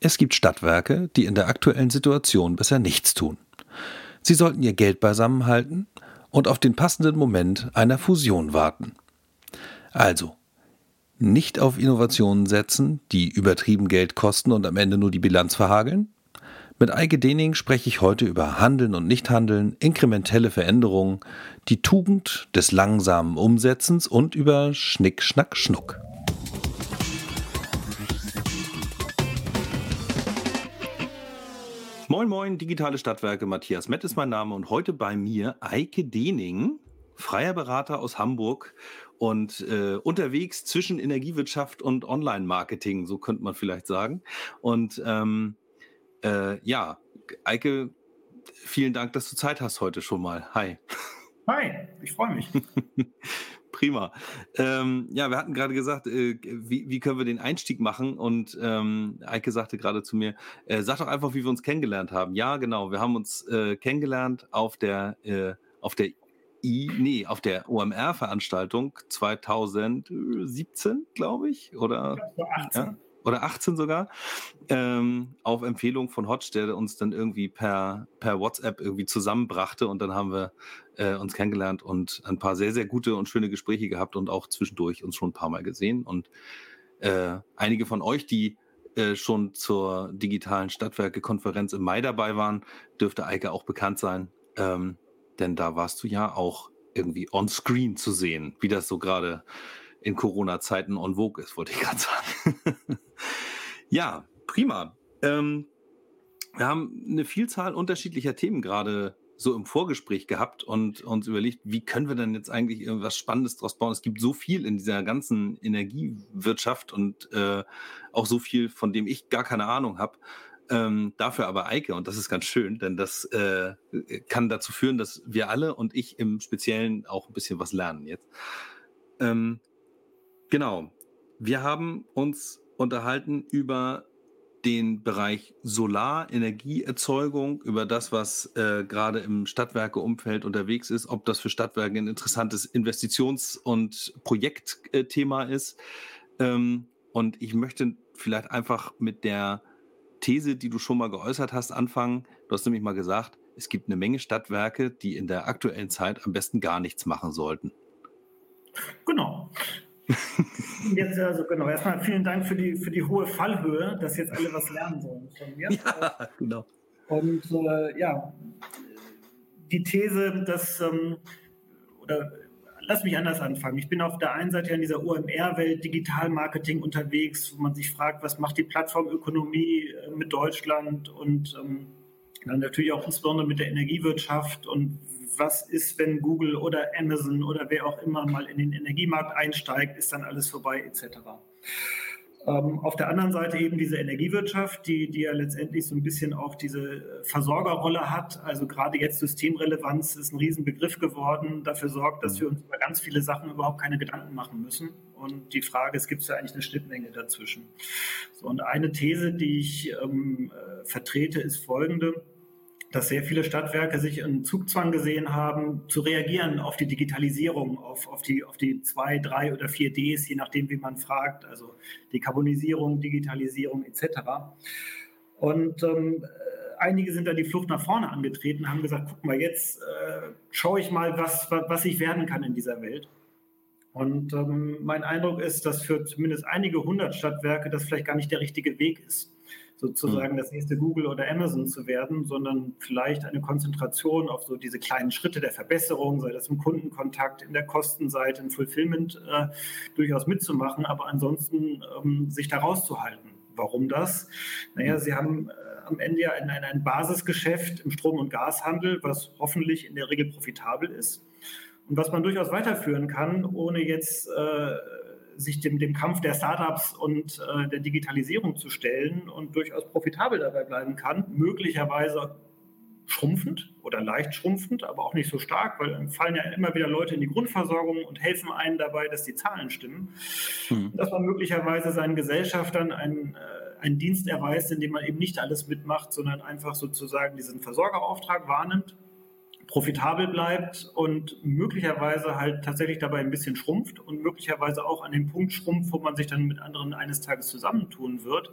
Es gibt Stadtwerke, die in der aktuellen Situation besser nichts tun. Sie sollten ihr Geld beisammenhalten und auf den passenden Moment einer Fusion warten. Also, nicht auf Innovationen setzen, die übertrieben Geld kosten und am Ende nur die Bilanz verhageln? Mit Eike Dening spreche ich heute über Handeln und Nichthandeln, inkrementelle Veränderungen, die Tugend des langsamen Umsetzens und über Schnick, Schnack, Schnuck. Moin Moin, digitale Stadtwerke, Matthias Mett ist mein Name und heute bei mir Eike Dening, freier Berater aus Hamburg und äh, unterwegs zwischen Energiewirtschaft und Online-Marketing, so könnte man vielleicht sagen. Und ähm, äh, ja, Eike, vielen Dank, dass du Zeit hast heute schon mal. Hi. Hi, ich freue mich. Prima. Ähm, ja, wir hatten gerade gesagt, äh, wie, wie, können wir den Einstieg machen? Und ähm, Eike sagte gerade zu mir, äh, sag doch einfach, wie wir uns kennengelernt haben. Ja, genau, wir haben uns äh, kennengelernt auf der, äh, auf der I, nee, auf der OMR-Veranstaltung 2017, glaube ich, oder? 18. Ja? Oder 18 sogar, ähm, auf Empfehlung von Hodge, der uns dann irgendwie per, per WhatsApp irgendwie zusammenbrachte und dann haben wir äh, uns kennengelernt und ein paar sehr, sehr gute und schöne Gespräche gehabt und auch zwischendurch uns schon ein paar Mal gesehen und äh, einige von euch, die äh, schon zur digitalen Stadtwerke-Konferenz im Mai dabei waren, dürfte Eike auch bekannt sein, ähm, denn da warst du ja auch irgendwie on screen zu sehen, wie das so gerade in Corona-Zeiten on vogue ist, wollte ich gerade sagen. ja, prima. Ähm, wir haben eine Vielzahl unterschiedlicher Themen gerade so im Vorgespräch gehabt und uns überlegt, wie können wir denn jetzt eigentlich irgendwas Spannendes draus bauen? Es gibt so viel in dieser ganzen Energiewirtschaft und äh, auch so viel, von dem ich gar keine Ahnung habe. Ähm, dafür aber Eike, und das ist ganz schön, denn das äh, kann dazu führen, dass wir alle und ich im Speziellen auch ein bisschen was lernen jetzt. Ähm, Genau. Wir haben uns unterhalten über den Bereich Solarenergieerzeugung, über das, was äh, gerade im Stadtwerkeumfeld unterwegs ist, ob das für Stadtwerke ein interessantes Investitions- und Projektthema ist. Ähm, und ich möchte vielleicht einfach mit der These, die du schon mal geäußert hast, anfangen. Du hast nämlich mal gesagt, es gibt eine Menge Stadtwerke, die in der aktuellen Zeit am besten gar nichts machen sollten. Genau. Jetzt also genau, erstmal vielen Dank für die, für die hohe Fallhöhe, dass jetzt alle was lernen sollen von mir. Ja, genau. Und äh, ja, die These, dass, ähm, oder lass mich anders anfangen. Ich bin auf der einen Seite in dieser OMR-Welt Digitalmarketing unterwegs, wo man sich fragt, was macht die Plattformökonomie äh, mit Deutschland und ähm, natürlich auch insbesondere mit der Energiewirtschaft und was ist, wenn Google oder Amazon oder wer auch immer mal in den Energiemarkt einsteigt, ist dann alles vorbei etc. Ähm, auf der anderen Seite eben diese Energiewirtschaft, die, die ja letztendlich so ein bisschen auch diese Versorgerrolle hat. Also gerade jetzt Systemrelevanz ist ein Riesenbegriff geworden, dafür sorgt, dass wir uns über ganz viele Sachen überhaupt keine Gedanken machen müssen. Und die Frage ist, gibt es ja eigentlich eine Schnittmenge dazwischen? So, und eine These, die ich ähm, äh, vertrete, ist folgende dass sehr viele Stadtwerke sich in Zugzwang gesehen haben, zu reagieren auf die Digitalisierung, auf, auf, die, auf die zwei, drei oder vier Ds, je nachdem, wie man fragt, also Dekarbonisierung, Digitalisierung etc. Und ähm, einige sind da die Flucht nach vorne angetreten, haben gesagt, guck mal, jetzt äh, schaue ich mal, was, was ich werden kann in dieser Welt. Und ähm, mein Eindruck ist, dass für zumindest einige hundert Stadtwerke das vielleicht gar nicht der richtige Weg ist sozusagen mhm. das nächste Google oder Amazon zu werden, sondern vielleicht eine Konzentration auf so diese kleinen Schritte der Verbesserung, sei das im Kundenkontakt, in der Kostenseite, im Fulfillment äh, durchaus mitzumachen, aber ansonsten ähm, sich da rauszuhalten. Warum das? Naja, sie haben äh, am Ende ja ein, ein Basisgeschäft im Strom- und Gashandel, was hoffentlich in der Regel profitabel ist und was man durchaus weiterführen kann, ohne jetzt äh, sich dem, dem Kampf der Startups und äh, der Digitalisierung zu stellen und durchaus profitabel dabei bleiben kann, möglicherweise schrumpfend oder leicht schrumpfend, aber auch nicht so stark, weil dann fallen ja immer wieder Leute in die Grundversorgung und helfen einem dabei, dass die Zahlen stimmen. Hm. Dass man möglicherweise seinen Gesellschaftern einen, äh, einen Dienst erweist, indem man eben nicht alles mitmacht, sondern einfach sozusagen diesen Versorgerauftrag wahrnimmt profitabel bleibt und möglicherweise halt tatsächlich dabei ein bisschen schrumpft und möglicherweise auch an den Punkt schrumpft, wo man sich dann mit anderen eines Tages zusammentun wird,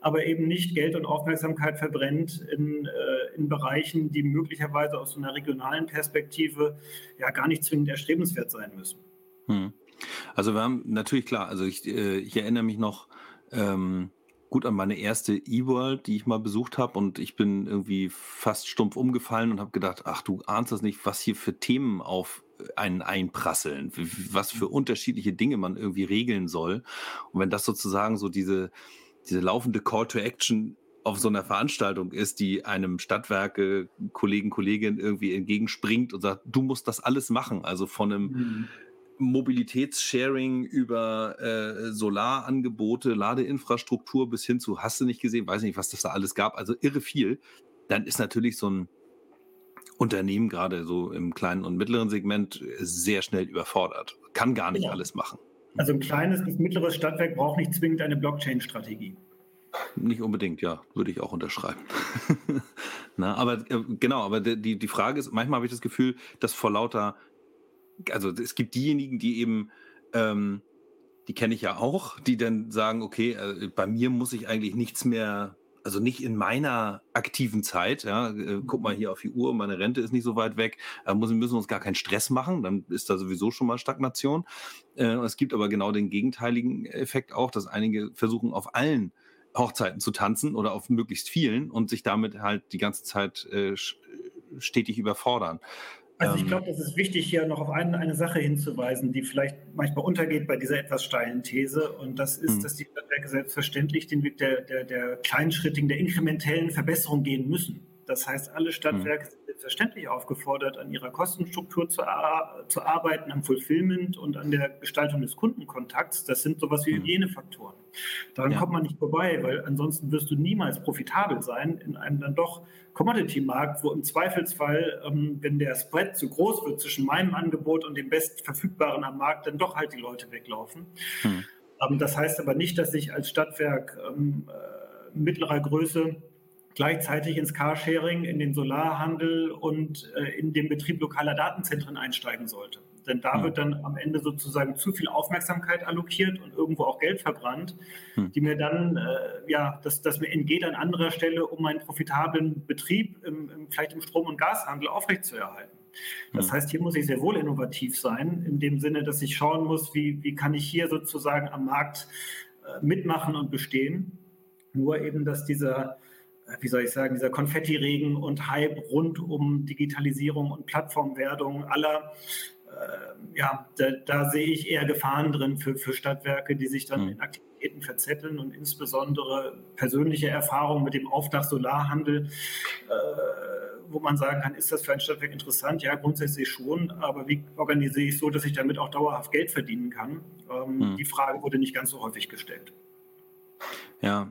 aber eben nicht Geld und Aufmerksamkeit verbrennt in, äh, in Bereichen, die möglicherweise aus so einer regionalen Perspektive ja gar nicht zwingend erstrebenswert sein müssen. Hm. Also wir haben natürlich klar, also ich, äh, ich erinnere mich noch, ähm, gut an meine erste E-World, die ich mal besucht habe und ich bin irgendwie fast stumpf umgefallen und habe gedacht, ach du ahnst das nicht, was hier für Themen auf einen einprasseln, was für unterschiedliche Dinge man irgendwie regeln soll. Und wenn das sozusagen so diese, diese laufende Call to Action auf so einer Veranstaltung ist, die einem Stadtwerke, Kollegen, Kollegin irgendwie entgegenspringt und sagt, du musst das alles machen. Also von einem mhm. Mobilitätssharing über äh, Solarangebote, Ladeinfrastruktur bis hin zu, hast du nicht gesehen, weiß nicht, was das da alles gab, also irre viel, dann ist natürlich so ein Unternehmen gerade so im kleinen und mittleren Segment sehr schnell überfordert, kann gar nicht ja. alles machen. Also ein kleines bis mittleres Stadtwerk braucht nicht zwingend eine Blockchain-Strategie. Nicht unbedingt, ja, würde ich auch unterschreiben. Na, aber äh, genau, aber die, die Frage ist, manchmal habe ich das Gefühl, dass vor lauter also es gibt diejenigen, die eben, ähm, die kenne ich ja auch, die dann sagen, okay, äh, bei mir muss ich eigentlich nichts mehr, also nicht in meiner aktiven Zeit, ja, äh, guck mal hier auf die Uhr, meine Rente ist nicht so weit weg, äh, müssen, müssen uns gar keinen Stress machen, dann ist da sowieso schon mal Stagnation. Äh, es gibt aber genau den gegenteiligen Effekt auch, dass einige versuchen auf allen Hochzeiten zu tanzen oder auf möglichst vielen und sich damit halt die ganze Zeit äh, stetig überfordern. Also ich ähm. glaube, das ist wichtig, hier noch auf eine, eine Sache hinzuweisen, die vielleicht manchmal untergeht bei dieser etwas steilen These. Und das ist, mhm. dass die Stadtwerke selbstverständlich den Weg der, der, der kleinschrittigen, der inkrementellen Verbesserung gehen müssen. Das heißt, alle Stadtwerke mhm. sind selbstverständlich aufgefordert, an ihrer Kostenstruktur zu, zu, arbeiten, am Fulfillment und an der Gestaltung des Kundenkontakts. Das sind sowas wie mhm. Hygienefaktoren. Daran ja. kommt man nicht vorbei, weil ansonsten wirst du niemals profitabel sein in einem dann doch Commodity-Markt, wo im Zweifelsfall, ähm, wenn der Spread zu groß wird zwischen meinem Angebot und dem bestverfügbaren am Markt, dann doch halt die Leute weglaufen. Mhm. Ähm, das heißt aber nicht, dass ich als Stadtwerk ähm, äh, mittlerer Größe gleichzeitig ins Carsharing, in den Solarhandel und äh, in den Betrieb lokaler Datenzentren einsteigen sollte. Denn da hm. wird dann am Ende sozusagen zu viel Aufmerksamkeit allokiert und irgendwo auch Geld verbrannt, hm. die mir dann, äh, ja, das, das mir entgeht an anderer Stelle, um meinen profitablen Betrieb im, im, vielleicht im Strom- und Gashandel aufrechtzuerhalten. Das hm. heißt, hier muss ich sehr wohl innovativ sein, in dem Sinne, dass ich schauen muss, wie, wie kann ich hier sozusagen am Markt äh, mitmachen und bestehen. Nur eben, dass dieser wie soll ich sagen, dieser Konfettiregen und Hype rund um Digitalisierung und Plattformwerdung aller, äh, ja, da, da, sehe ich eher Gefahren drin für, für Stadtwerke, die sich dann mhm. in Aktivitäten verzetteln und insbesondere persönliche Erfahrungen mit dem Aufdach Solarhandel, äh, wo man sagen kann, ist das für ein Stadtwerk interessant? Ja, grundsätzlich schon, aber wie organisiere ich so, dass ich damit auch dauerhaft Geld verdienen kann? Ähm, mhm. Die Frage wurde nicht ganz so häufig gestellt. Ja,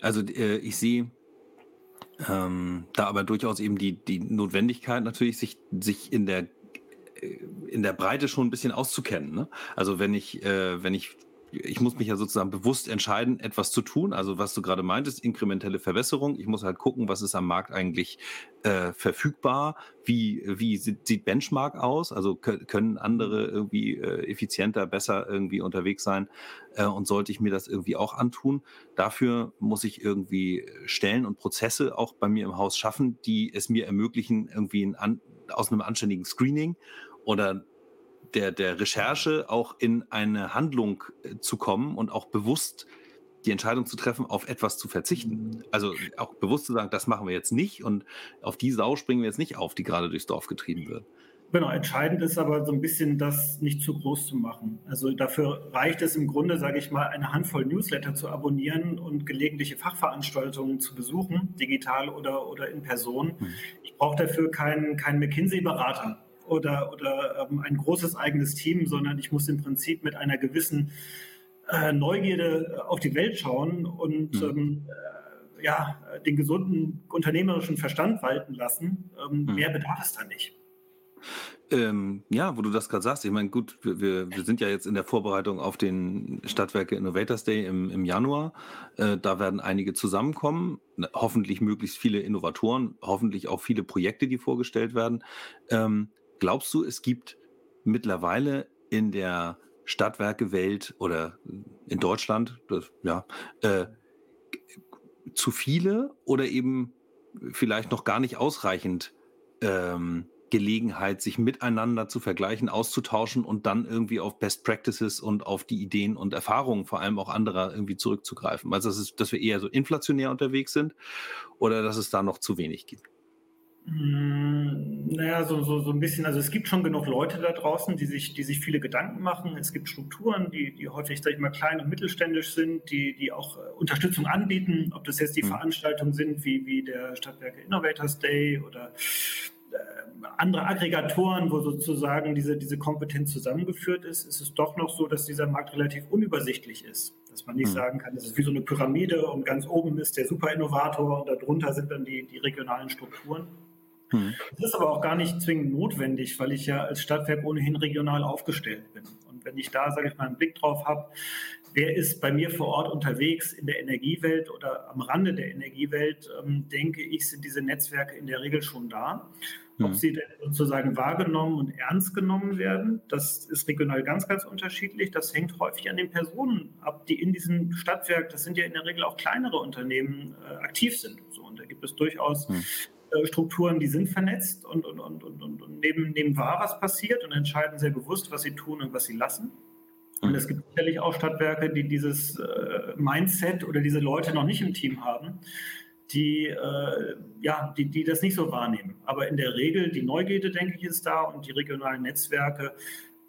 also äh, ich sehe ähm, da aber durchaus eben die, die Notwendigkeit natürlich, sich, sich in der äh, in der Breite schon ein bisschen auszukennen. Ne? Also wenn ich, äh, wenn ich ich muss mich ja sozusagen bewusst entscheiden, etwas zu tun. Also was du gerade meintest, inkrementelle Verbesserung. Ich muss halt gucken, was ist am Markt eigentlich äh, verfügbar. Wie, wie sieht Benchmark aus? Also können andere irgendwie äh, effizienter, besser irgendwie unterwegs sein? Äh, und sollte ich mir das irgendwie auch antun? Dafür muss ich irgendwie Stellen und Prozesse auch bei mir im Haus schaffen, die es mir ermöglichen, irgendwie ein, aus einem anständigen Screening oder der, der Recherche auch in eine Handlung äh, zu kommen und auch bewusst die Entscheidung zu treffen, auf etwas zu verzichten. Also auch bewusst zu sagen, das machen wir jetzt nicht und auf die Sau springen wir jetzt nicht auf, die gerade durchs Dorf getrieben wird. Genau, entscheidend ist aber so ein bisschen, das nicht zu groß zu machen. Also dafür reicht es im Grunde, sage ich mal, eine Handvoll Newsletter zu abonnieren und gelegentliche Fachveranstaltungen zu besuchen, digital oder, oder in Person. Mhm. Ich brauche dafür keinen, keinen McKinsey-Berater oder, oder ähm, ein großes eigenes Team, sondern ich muss im Prinzip mit einer gewissen äh, Neugierde auf die Welt schauen und mhm. ähm, äh, ja, den gesunden unternehmerischen Verstand walten lassen. Ähm, mhm. Mehr bedarf es da nicht. Ähm, ja, wo du das gerade sagst, ich meine, gut, wir, wir sind ja jetzt in der Vorbereitung auf den Stadtwerke Innovators Day im, im Januar. Äh, da werden einige zusammenkommen, hoffentlich möglichst viele Innovatoren, hoffentlich auch viele Projekte, die vorgestellt werden. Ähm, glaubst du, es gibt mittlerweile in der Stadtwerke-Welt oder in Deutschland, das, ja, äh, zu viele oder eben vielleicht noch gar nicht ausreichend ähm, Gelegenheit, sich miteinander zu vergleichen, auszutauschen und dann irgendwie auf Best Practices und auf die Ideen und Erfahrungen vor allem auch anderer irgendwie zurückzugreifen. Also das ist, dass wir eher so inflationär unterwegs sind oder dass es da noch zu wenig gibt. Hm, naja, so, so, so ein bisschen, also es gibt schon genug Leute da draußen, die sich, die sich viele Gedanken machen. Es gibt Strukturen, die, die häufig, sag ich mal, klein und mittelständisch sind, die, die auch äh, Unterstützung anbieten, ob das jetzt die mhm. Veranstaltungen sind, wie, wie der Stadtwerke Innovators Day oder äh, andere Aggregatoren, wo sozusagen diese, diese Kompetenz zusammengeführt ist, ist es doch noch so, dass dieser Markt relativ unübersichtlich ist. Dass man nicht mhm. sagen kann, es ist wie so eine Pyramide und ganz oben ist der Superinnovator und darunter sind dann die, die regionalen Strukturen. Mhm. Das ist aber auch gar nicht zwingend notwendig, weil ich ja als Stadtwerk ohnehin regional aufgestellt bin. Und wenn ich da, sage ich mal, einen Blick drauf habe, wer ist bei mir vor Ort unterwegs in der Energiewelt oder am Rande der Energiewelt, ähm, denke ich, sind diese Netzwerke in der Regel schon da. Ob mhm. sie denn sozusagen wahrgenommen und ernst genommen werden, das ist regional ganz, ganz unterschiedlich. Das hängt häufig an den Personen ab, die in diesem Stadtwerk, das sind ja in der Regel auch kleinere Unternehmen, äh, aktiv sind. So, und da gibt es durchaus mhm. Äh, Strukturen, die sind vernetzt und, und, und, und, und nehmen, nehmen wahr, was passiert und entscheiden sehr bewusst, was sie tun und was sie lassen. Und es gibt sicherlich auch Stadtwerke, die dieses äh, Mindset oder diese Leute noch nicht im Team haben, die, äh, ja, die, die das nicht so wahrnehmen. Aber in der Regel, die Neugierde, denke ich, ist da und die regionalen Netzwerke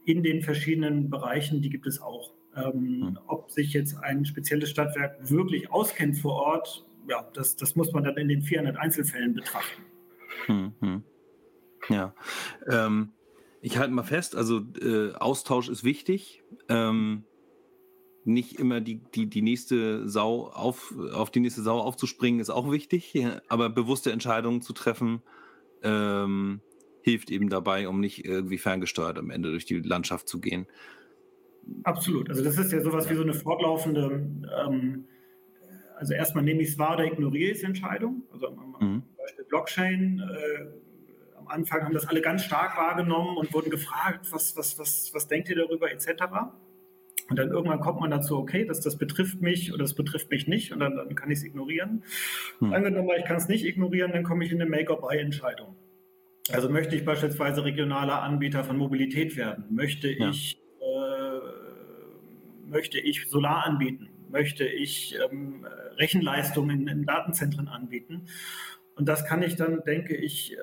in den verschiedenen Bereichen, die gibt es auch. Ähm, mhm. Ob sich jetzt ein spezielles Stadtwerk wirklich auskennt vor Ort, ja, das, das muss man dann in den 400 Einzelfällen betrachten. Mhm. Ja. Ähm ich halte mal fest, also äh, Austausch ist wichtig. Ähm, nicht immer die, die, die nächste Sau auf, auf die nächste Sau aufzuspringen, ist auch wichtig, aber bewusste Entscheidungen zu treffen, ähm, hilft eben dabei, um nicht irgendwie ferngesteuert am Ende durch die Landschaft zu gehen. Absolut. Also das ist ja sowas wie so eine fortlaufende, ähm, also erstmal nehme ich es wahr oder ignoriere ich es Entscheidung. Also am mhm. Beispiel Blockchain äh, am Anfang haben das alle ganz stark wahrgenommen und wurden gefragt, was, was, was, was denkt ihr darüber etc. Und dann irgendwann kommt man dazu, okay, das, das betrifft mich oder das betrifft mich nicht und dann, dann kann ich es ignorieren. Hm. Angenommen, ich kann es nicht ignorieren, dann komme ich in eine Make-or-Buy-Entscheidung. Also möchte ich beispielsweise regionaler Anbieter von Mobilität werden? Möchte ja. ich, äh, möchte ich Solar anbieten? Möchte ich ähm, Rechenleistungen in, in Datenzentren anbieten? Und das kann ich dann, denke ich, äh,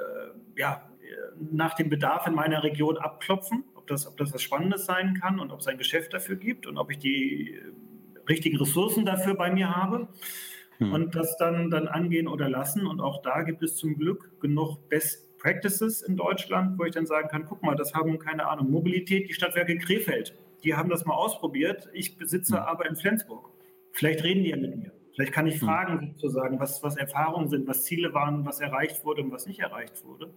ja, nach dem Bedarf in meiner Region abklopfen, ob das, ob das was Spannendes sein kann und ob es ein Geschäft dafür gibt und ob ich die äh, richtigen Ressourcen dafür bei mir habe hm. und das dann, dann angehen oder lassen. Und auch da gibt es zum Glück genug Best Practices in Deutschland, wo ich dann sagen kann, guck mal, das haben, keine Ahnung, Mobilität, die Stadtwerke Krefeld, die haben das mal ausprobiert. Ich besitze hm. aber in Flensburg. Vielleicht reden die ja mit mir. Vielleicht kann ich hm. fragen, sozusagen, was, was Erfahrungen sind, was Ziele waren, was erreicht wurde und was nicht erreicht wurde.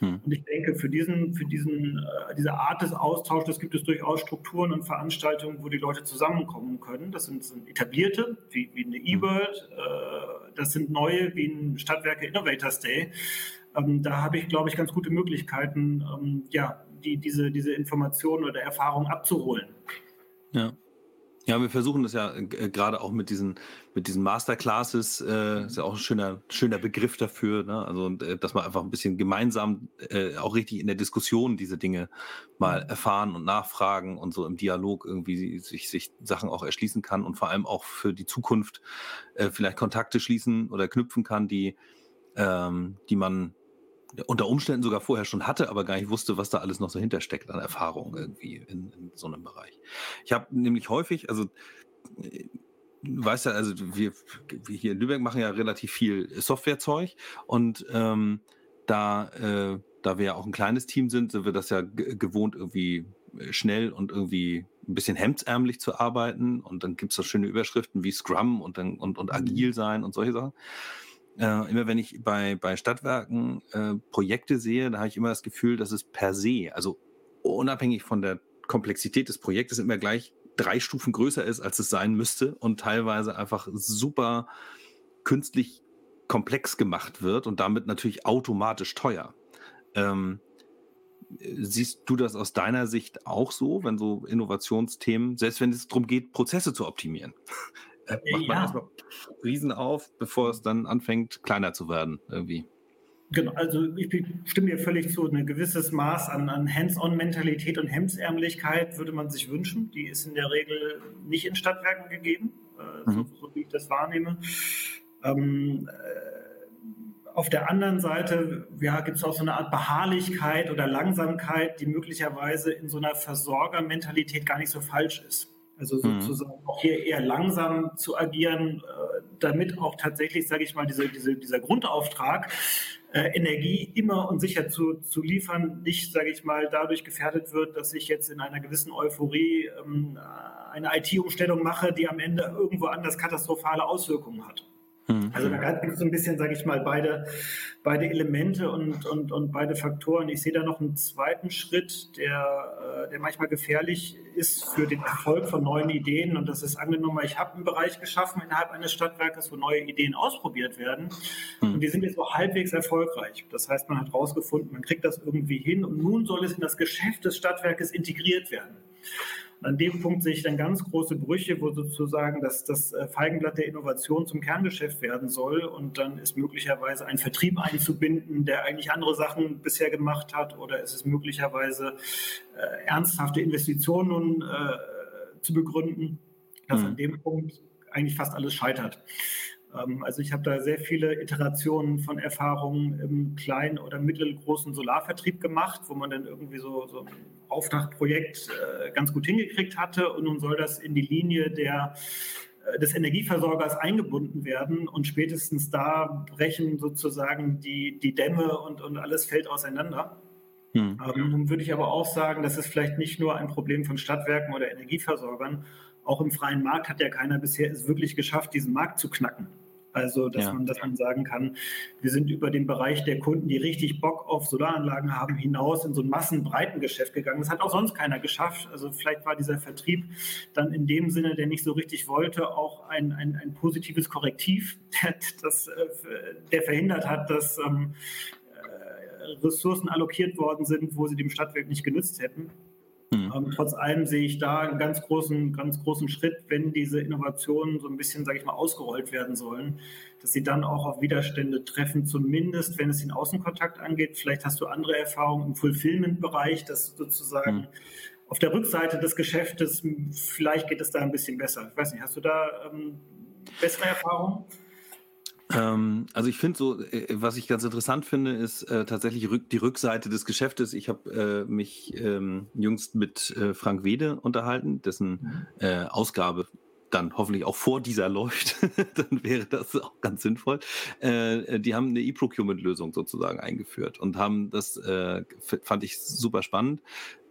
Hm. Und ich denke, für, diesen, für diesen, äh, diese Art des Austauschs gibt es durchaus Strukturen und Veranstaltungen, wo die Leute zusammenkommen können. Das sind, sind etablierte, wie, wie eine hm. E-World, äh, das sind neue, wie ein Stadtwerke Innovators Day. Ähm, da habe ich, glaube ich, ganz gute Möglichkeiten, ähm, ja, die, diese, diese Informationen oder Erfahrungen abzuholen. Ja. Ja, wir versuchen das ja äh, gerade auch mit diesen, mit diesen Masterclasses, äh, ist ja auch ein schöner, schöner Begriff dafür, ne? Also, äh, dass man einfach ein bisschen gemeinsam äh, auch richtig in der Diskussion diese Dinge mal mhm. erfahren und nachfragen und so im Dialog irgendwie sich, sich Sachen auch erschließen kann und vor allem auch für die Zukunft äh, vielleicht Kontakte schließen oder knüpfen kann, die, ähm, die man unter Umständen sogar vorher schon hatte, aber gar nicht wusste, was da alles noch so hintersteckt an Erfahrung irgendwie in, in so einem Bereich. Ich habe nämlich häufig, also äh, du weißt ja, also wir, wir hier in Lübeck machen ja relativ viel Softwarezeug und ähm, da, äh, da wir ja auch ein kleines Team sind, sind wir das ja gewohnt, irgendwie äh, schnell und irgendwie ein bisschen hemdsärmlich zu arbeiten und dann gibt es so schöne Überschriften wie Scrum und, dann, und, und agil sein und solche Sachen. Äh, immer wenn ich bei, bei Stadtwerken äh, Projekte sehe, da habe ich immer das Gefühl, dass es per se, also unabhängig von der Komplexität des Projektes, immer gleich drei Stufen größer ist, als es sein müsste und teilweise einfach super künstlich komplex gemacht wird und damit natürlich automatisch teuer. Ähm, siehst du das aus deiner Sicht auch so, wenn so Innovationsthemen, selbst wenn es darum geht, Prozesse zu optimieren? Äh, macht man ja. erstmal Riesen auf, bevor es dann anfängt, kleiner zu werden, irgendwie. Genau, also ich stimme dir völlig zu. Ein gewisses Maß an, an Hands-on-Mentalität und Hemdsärmlichkeit würde man sich wünschen. Die ist in der Regel nicht in Stadtwerken gegeben, äh, mhm. so, so, wie ich das wahrnehme. Ähm, äh, auf der anderen Seite ja, gibt es auch so eine Art Beharrlichkeit oder Langsamkeit, die möglicherweise in so einer Versorgermentalität gar nicht so falsch ist. Also mhm. sozusagen mhm. auch hier eher langsam zu agieren, äh, damit auch tatsächlich, sage ich mal, diese, diese, dieser Grundauftrag, äh, Energie immer und sicher zu, zu liefern, nicht, sage ich mal, dadurch gefährdet wird, dass ich jetzt in einer gewissen Euphorie ähm, eine IT-Umstellung mache, die am Ende irgendwo anders katastrophale Auswirkungen hat. Mhm. Also da gibt es so ein bisschen, sage ich mal, beide, beide Elemente und, und, und beide Faktoren. Ich sehe da noch einen zweiten Schritt, der, äh, der manchmal gefährlich ist für den Erfolg von neuen Ideen. Und das ist angenommen, ich habe einen Bereich geschaffen innerhalb eines Stadtwerkes, wo neue Ideen ausprobiert werden. Mhm. Und die sind jetzt so halbwegs erfolgreich. Das heißt, man hat herausgefunden, man kriegt das irgendwie hin und nun soll es in das Geschäft des Stadtwerkes integriert werden. An dem Punkt sehe ich dann ganz große Brüche, wo sozusagen das, das äh, Feigenblatt der Innovation zum Kerngeschäft werden soll. Und dann ist möglicherweise ein Vertrieb einzubinden, der eigentlich andere Sachen bisher gemacht hat. Oder ist es möglicherweise äh, ernsthafte Investitionen äh, zu begründen, dass mhm. an dem Punkt eigentlich fast alles scheitert. Ähm, also ich habe da sehr viele Iterationen von Erfahrungen im kleinen oder mittelgroßen Solarvertrieb gemacht, wo man dann irgendwie so, so ein Auftragprojekt äh, ganz gut hingekriegt hatte und nun soll das in die Linie der äh, des Energieversorgers eingebunden werden und spätestens da brechen sozusagen die, die Dämme und, und alles fällt auseinander. Hm. Ähm, nun würde ich aber auch sagen, das ist vielleicht nicht nur ein Problem von Stadtwerken oder Energieversorgern. Auch im freien Markt hat ja keiner bisher es wirklich geschafft, diesen Markt zu knacken. Also, dass, ja. man, dass man sagen kann, wir sind über den Bereich der Kunden, die richtig Bock auf Solaranlagen haben, hinaus in so ein Massenbreitengeschäft gegangen. Das hat auch sonst keiner geschafft. Also vielleicht war dieser Vertrieb dann in dem Sinne, der nicht so richtig wollte, auch ein, ein, ein positives Korrektiv, das, äh, der verhindert hat, dass ähm, äh, Ressourcen allokiert worden sind, wo sie dem Stadtwerk nicht genützt hätten. Ähm, trotz allem sehe ich da einen ganz großen, ganz großen Schritt, wenn diese Innovationen so ein bisschen, sage ich mal, ausgerollt werden sollen, dass sie dann auch auf Widerstände treffen, zumindest wenn es den Außenkontakt angeht. Vielleicht hast du andere Erfahrungen im Fulfillment-Bereich, dass sozusagen mhm. auf der Rückseite des Geschäftes, vielleicht geht es da ein bisschen besser. Ich weiß nicht, hast du da ähm, bessere Erfahrungen? Ähm, also ich finde so, äh, was ich ganz interessant finde, ist äh, tatsächlich rück, die Rückseite des Geschäftes. Ich habe äh, mich ähm, jüngst mit äh, Frank Wede unterhalten, dessen mhm. äh, Ausgabe dann hoffentlich auch vor dieser läuft, dann wäre das auch ganz sinnvoll. Äh, die haben eine E-Procurement-Lösung sozusagen eingeführt und haben das, äh, fand ich super spannend,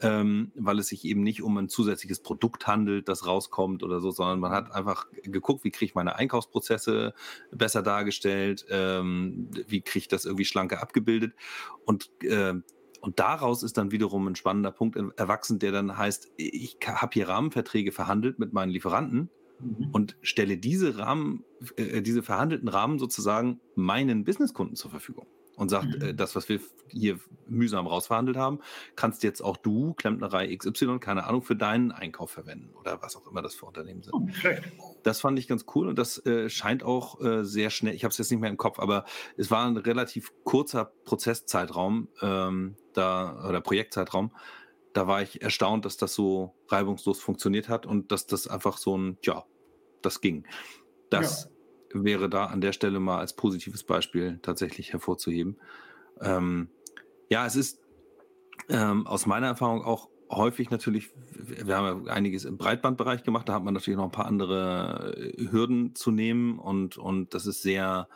ähm, weil es sich eben nicht um ein zusätzliches Produkt handelt, das rauskommt oder so, sondern man hat einfach geguckt, wie kriege ich meine Einkaufsprozesse besser dargestellt, ähm, wie kriege ich das irgendwie schlanker abgebildet und äh, und daraus ist dann wiederum ein spannender Punkt erwachsen, der dann heißt, ich habe hier Rahmenverträge verhandelt mit meinen Lieferanten mhm. und stelle diese Rahmen, äh, diese verhandelten Rahmen sozusagen meinen Businesskunden zur Verfügung und sagt, mhm. äh, das, was wir hier mühsam rausverhandelt haben, kannst jetzt auch du, Klempnerei XY, keine Ahnung, für deinen Einkauf verwenden oder was auch immer das für Unternehmen sind. Okay. Das fand ich ganz cool und das äh, scheint auch äh, sehr schnell, ich habe es jetzt nicht mehr im Kopf, aber es war ein relativ kurzer Prozesszeitraum ähm, da oder Projektzeitraum, da war ich erstaunt, dass das so reibungslos funktioniert hat und dass das einfach so ein, ja, das ging. Das ja. wäre da an der Stelle mal als positives Beispiel tatsächlich hervorzuheben. Ähm, ja, es ist ähm, aus meiner Erfahrung auch häufig natürlich, wir haben ja einiges im Breitbandbereich gemacht, da hat man natürlich noch ein paar andere äh, Hürden zu nehmen und, und das ist sehr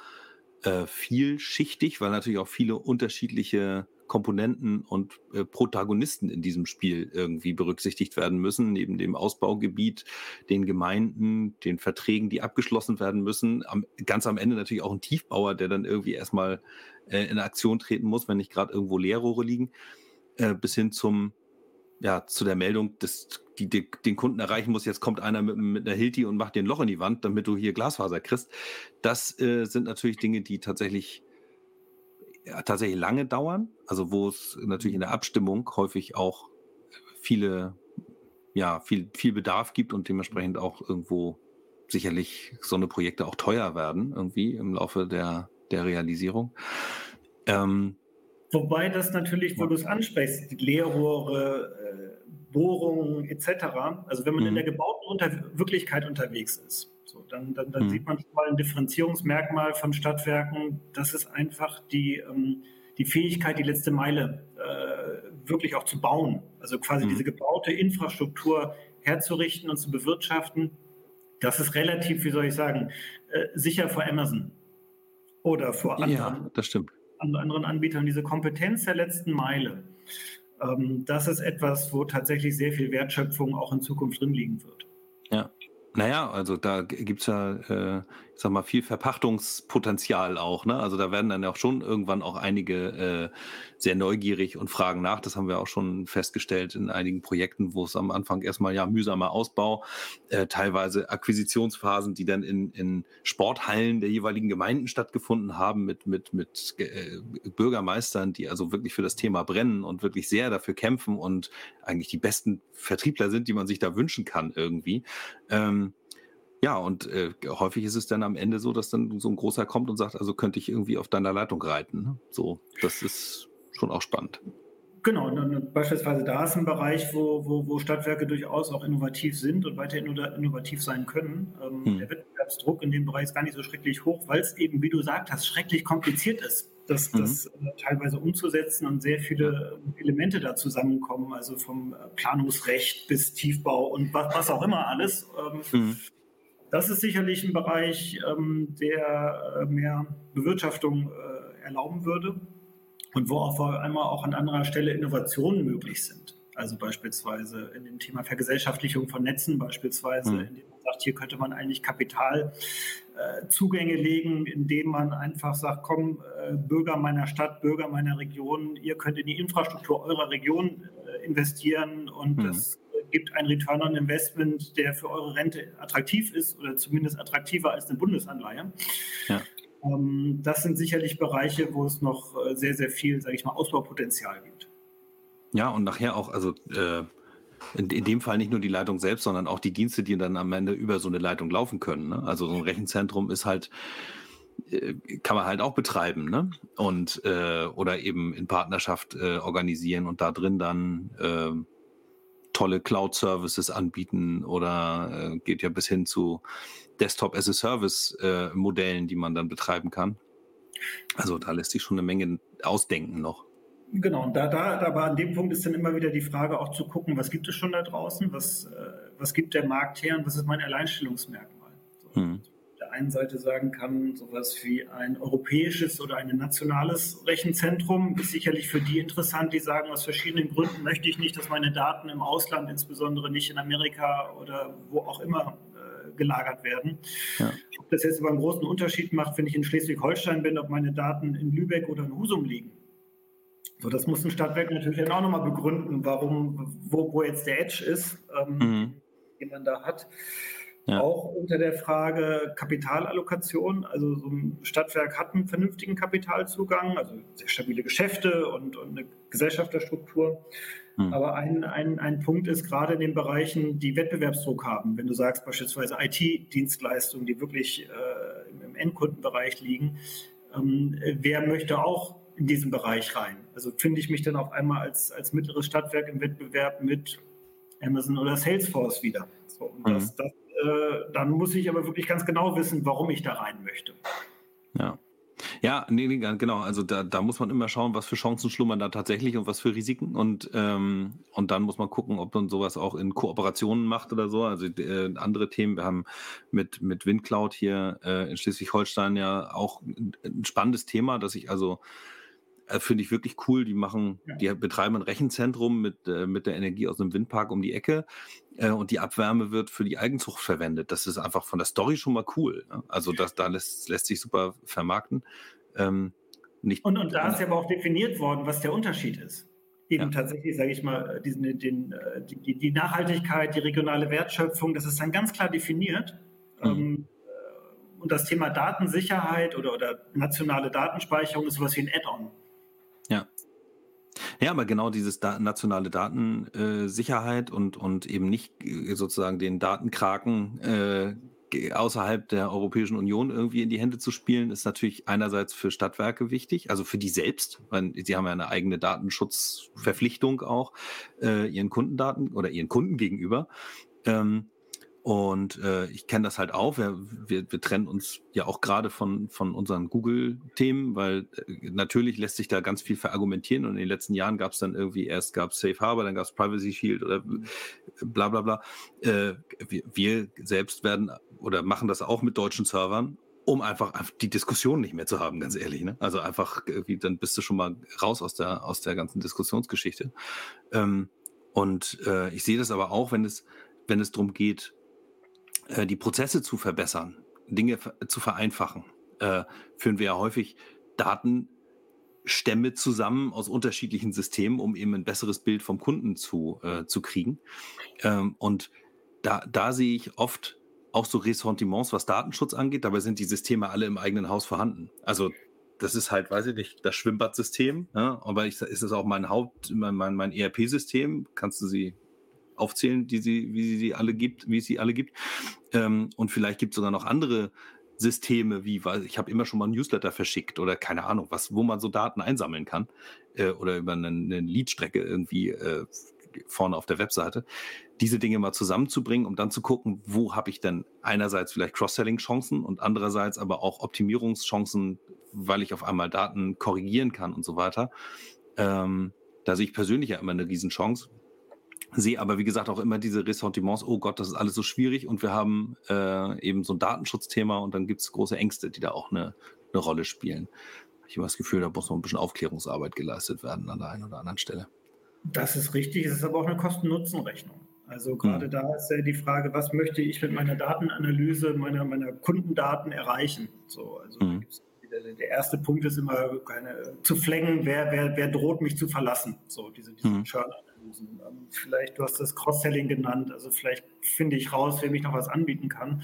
äh, vielschichtig, weil natürlich auch viele unterschiedliche Komponenten und äh, Protagonisten in diesem Spiel irgendwie berücksichtigt werden müssen, neben dem Ausbaugebiet, den Gemeinden, den Verträgen, die abgeschlossen werden müssen. Am, ganz am Ende natürlich auch ein Tiefbauer, der dann irgendwie erstmal äh, in Aktion treten muss, wenn nicht gerade irgendwo Leerrohre liegen, äh, bis hin zum ja, zu der Meldung, dass die, die, den Kunden erreichen muss, jetzt kommt einer mit, mit einer Hilti und macht dir ein Loch in die Wand, damit du hier Glasfaser kriegst. Das äh, sind natürlich Dinge, die tatsächlich tatsächlich lange dauern, also wo es natürlich in der Abstimmung häufig auch viele, ja, viel, viel Bedarf gibt und dementsprechend auch irgendwo sicherlich so eine Projekte auch teuer werden, irgendwie im Laufe der, der Realisierung. Ähm, Wobei das natürlich, wo du es ansprichst, die Leerrohre, äh, Bohrungen etc., also wenn man mhm. in der gebauten unter Wirklichkeit unterwegs ist, so, dann, dann, dann mhm. sieht man schon mal ein Differenzierungsmerkmal von Stadtwerken. Das ist einfach die, ähm, die Fähigkeit, die letzte Meile äh, wirklich auch zu bauen. Also quasi mhm. diese gebaute Infrastruktur herzurichten und zu bewirtschaften. Das ist relativ, wie soll ich sagen, äh, sicher vor Amazon oder vor anderen, ja, anderen Anbietern. Diese Kompetenz der letzten Meile, ähm, das ist etwas, wo tatsächlich sehr viel Wertschöpfung auch in Zukunft drin liegen wird. Ja, naja, also da gibt es ja, äh, sag mal, viel Verpachtungspotenzial auch. Ne? Also da werden dann auch schon irgendwann auch einige äh, sehr neugierig und fragen nach. Das haben wir auch schon festgestellt in einigen Projekten, wo es am Anfang erstmal ja mühsamer Ausbau, äh, teilweise Akquisitionsphasen, die dann in, in Sporthallen der jeweiligen Gemeinden stattgefunden haben mit, mit, mit äh, Bürgermeistern, die also wirklich für das Thema brennen und wirklich sehr dafür kämpfen und eigentlich die besten Vertriebler sind, die man sich da wünschen kann irgendwie. Ähm, ja, und äh, häufig ist es dann am Ende so, dass dann so ein großer kommt und sagt, also könnte ich irgendwie auf deiner Leitung reiten. Ne? So, das ist schon auch spannend. Genau, und beispielsweise da ist ein Bereich, wo, wo, wo Stadtwerke durchaus auch innovativ sind und weiter innovativ sein können. Ähm, hm. Der Wettbewerbsdruck in dem Bereich ist gar nicht so schrecklich hoch, weil es eben, wie du gesagt hast, schrecklich kompliziert ist, das, mhm. das äh, teilweise umzusetzen und sehr viele Elemente da zusammenkommen, also vom Planungsrecht bis Tiefbau und was, was auch immer alles. Ähm, mhm. Das ist sicherlich ein Bereich, ähm, der äh, mehr Bewirtschaftung äh, erlauben würde und wo auf einmal auch an anderer Stelle Innovationen möglich sind. Also beispielsweise in dem Thema Vergesellschaftlichung von Netzen, beispielsweise, mhm. indem man sagt, hier könnte man eigentlich Kapitalzugänge äh, legen, indem man einfach sagt, komm, äh, Bürger meiner Stadt, Bürger meiner Region, ihr könnt in die Infrastruktur eurer Region äh, investieren und mhm. das gibt ein Return on Investment, der für eure Rente attraktiv ist oder zumindest attraktiver als eine Bundesanleihe. Ja. Ähm, das sind sicherlich Bereiche, wo es noch äh, sehr, sehr viel, sage ich mal, Ausbaupotenzial gibt. Ja, und nachher auch, also äh, in, in, dem Fall nicht nur die Leitung selbst, sondern auch die Dienste, die dann am Ende über so eine Leitung laufen können. Ne? Also so ein Rechenzentrum ist halt äh, kann man halt auch betreiben, ne? Und äh, oder eben in Partnerschaft äh, organisieren und da drin dann äh, tolle Cloud-Services anbieten oder äh, geht ja bis hin zu Desktop-as-a-Service-Modellen, äh, die man dann betreiben kann. Also da lässt sich schon eine Menge ausdenken noch. Genau, und da, da, aber an dem Punkt ist dann immer wieder die Frage auch zu gucken, was gibt es schon da draußen, was, äh, was gibt der Markt her und was ist mein Alleinstellungsmerkmal. So. Hm einen Seite sagen kann, sowas wie ein europäisches oder ein nationales Rechenzentrum ist sicherlich für die interessant, die sagen, aus verschiedenen Gründen möchte ich nicht, dass meine Daten im Ausland, insbesondere nicht in Amerika oder wo auch immer, äh, gelagert werden. Ja. Ob das jetzt aber einen großen Unterschied macht, wenn ich in Schleswig-Holstein bin, ob meine Daten in Lübeck oder in Husum liegen. So, das muss ein Stadtwerk natürlich dann auch nochmal begründen, warum, wo, wo jetzt der Edge ist, ähm, mhm. den man da hat. Ja. Auch unter der Frage Kapitalallokation. Also so ein Stadtwerk hat einen vernünftigen Kapitalzugang, also sehr stabile Geschäfte und, und eine Gesellschafterstruktur. Hm. Aber ein, ein, ein Punkt ist gerade in den Bereichen, die Wettbewerbsdruck haben. Wenn du sagst beispielsweise IT-Dienstleistungen, die wirklich äh, im Endkundenbereich liegen, ähm, wer möchte auch in diesen Bereich rein? Also finde ich mich dann auf einmal als, als mittleres Stadtwerk im Wettbewerb mit Amazon oder Salesforce wieder. So, und mhm. das, das äh, dann muss ich aber wirklich ganz genau wissen, warum ich da rein möchte. Ja. Ja, nee, nee, genau. Also da, da muss man immer schauen, was für Chancen schlummern da tatsächlich und was für Risiken. Und, ähm, und dann muss man gucken, ob man sowas auch in Kooperationen macht oder so. Also äh, andere Themen. Wir haben mit, mit WindCloud hier äh, in Schleswig-Holstein ja auch ein, ein spannendes Thema, dass ich also äh, finde ich wirklich cool. Die machen, die betreiben ein Rechenzentrum mit, äh, mit der Energie aus einem Windpark um die Ecke äh, und die Abwärme wird für die Eigenzucht verwendet. Das ist einfach von der Story schon mal cool. Ne? Also das, da lässt, lässt sich super vermarkten. Ähm, nicht, und, und da ist ja aber auch definiert worden, was der Unterschied ist. Eben ja. tatsächlich, sage ich mal, diesen, den, äh, die, die, Nachhaltigkeit, die regionale Wertschöpfung, das ist dann ganz klar definiert. Mhm. Ähm, äh, und das Thema Datensicherheit oder, oder nationale Datenspeicherung ist sowas wie ein Add-on. Ja. Aber genau dieses da nationale Datensicherheit äh, und, und eben nicht äh, sozusagen den Datenkraken äh, außerhalb der Europäischen Union irgendwie in die Hände zu spielen, ist natürlich einerseits für Stadtwerke wichtig, also für die selbst, weil sie haben ja eine eigene Datenschutzverpflichtung auch äh, ihren Kundendaten oder ihren Kunden gegenüber. Ähm, und äh, ich kenne das halt auch. Wir, wir, wir trennen uns ja auch gerade von, von unseren Google-Themen, weil äh, natürlich lässt sich da ganz viel verargumentieren. Und in den letzten Jahren gab es dann irgendwie, erst gab es Safe Harbor, dann gab es Privacy Shield oder bla bla bla. Äh, wir, wir selbst werden oder machen das auch mit deutschen Servern um einfach die Diskussion nicht mehr zu haben, ganz ehrlich. Ne? Also einfach, irgendwie, dann bist du schon mal raus aus der, aus der ganzen Diskussionsgeschichte. Ähm, und äh, ich sehe das aber auch, wenn es, wenn es darum geht, die Prozesse zu verbessern, Dinge zu vereinfachen, äh, führen wir ja häufig Datenstämme zusammen aus unterschiedlichen Systemen, um eben ein besseres Bild vom Kunden zu, äh, zu kriegen. Ähm, und da, da sehe ich oft auch so Ressentiments, was Datenschutz angeht. Dabei sind die Systeme alle im eigenen Haus vorhanden. Also das ist halt, weiß ich nicht, das Schwimmbadsystem. Ja? Aber ich, ist es auch mein Haupt, mein, mein, mein ERP-System. Kannst du sie aufzählen, die sie, wie sie sie alle gibt, wie es sie alle gibt. Ähm, und vielleicht gibt es sogar noch andere Systeme, wie, weil ich habe immer schon mal ein Newsletter verschickt oder keine Ahnung, was, wo man so Daten einsammeln kann äh, oder über eine, eine Leadstrecke irgendwie äh, vorne auf der Webseite, diese Dinge mal zusammenzubringen, um dann zu gucken, wo habe ich denn einerseits vielleicht Cross-Selling-Chancen und andererseits aber auch Optimierungschancen, weil ich auf einmal Daten korrigieren kann und so weiter. Ähm, da sehe ich persönlich ja immer eine Riesenchance, sehe aber, wie gesagt, auch immer diese Ressentiments, oh Gott, das ist alles so schwierig und wir haben äh, eben so ein Datenschutzthema und dann gibt es große Ängste, die da auch eine, eine Rolle spielen. Ich habe das Gefühl, da muss noch ein bisschen Aufklärungsarbeit geleistet werden an der einen oder anderen Stelle. Das ist richtig, es ist aber auch eine Kosten-Nutzen-Rechnung. Also gerade hm. da ist ja die Frage, was möchte ich mit meiner Datenanalyse meiner, meiner Kundendaten erreichen? So, also hm. der erste Punkt ist immer keine, zu flängen, wer, wer, wer droht mich zu verlassen? So diese, diese hm. churn lösen. Ähm, vielleicht, du hast das Cross-Selling genannt, also vielleicht finde ich raus, wer mich noch was anbieten kann.